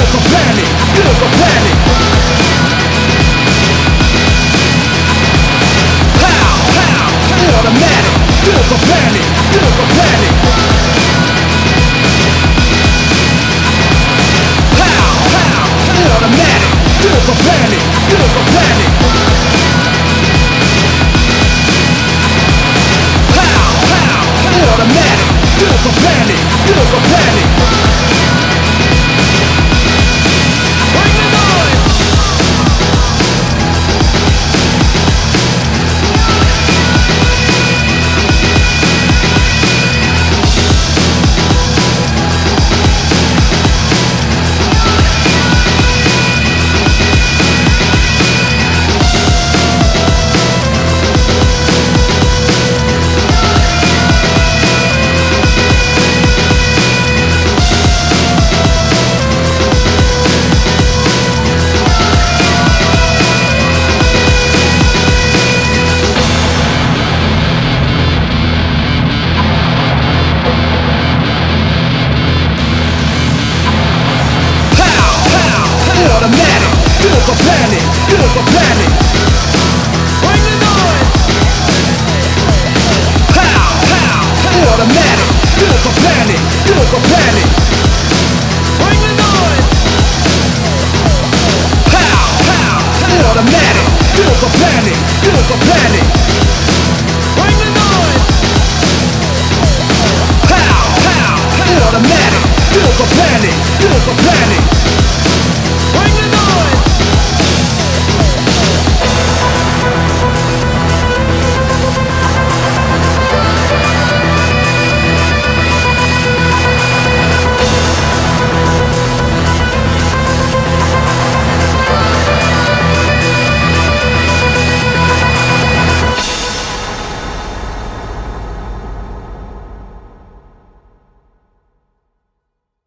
beautiful planet, beautiful planet. Beautiful planet, beautiful planet. Bring the noise. Pow, pow, automatic, beautiful planet, beautiful planet. Bring the noise. Pow, pow, automatic, beautiful planet, beautiful planet. Bring the noise. Pow, pow, automatic, beautiful planet, beautiful planet.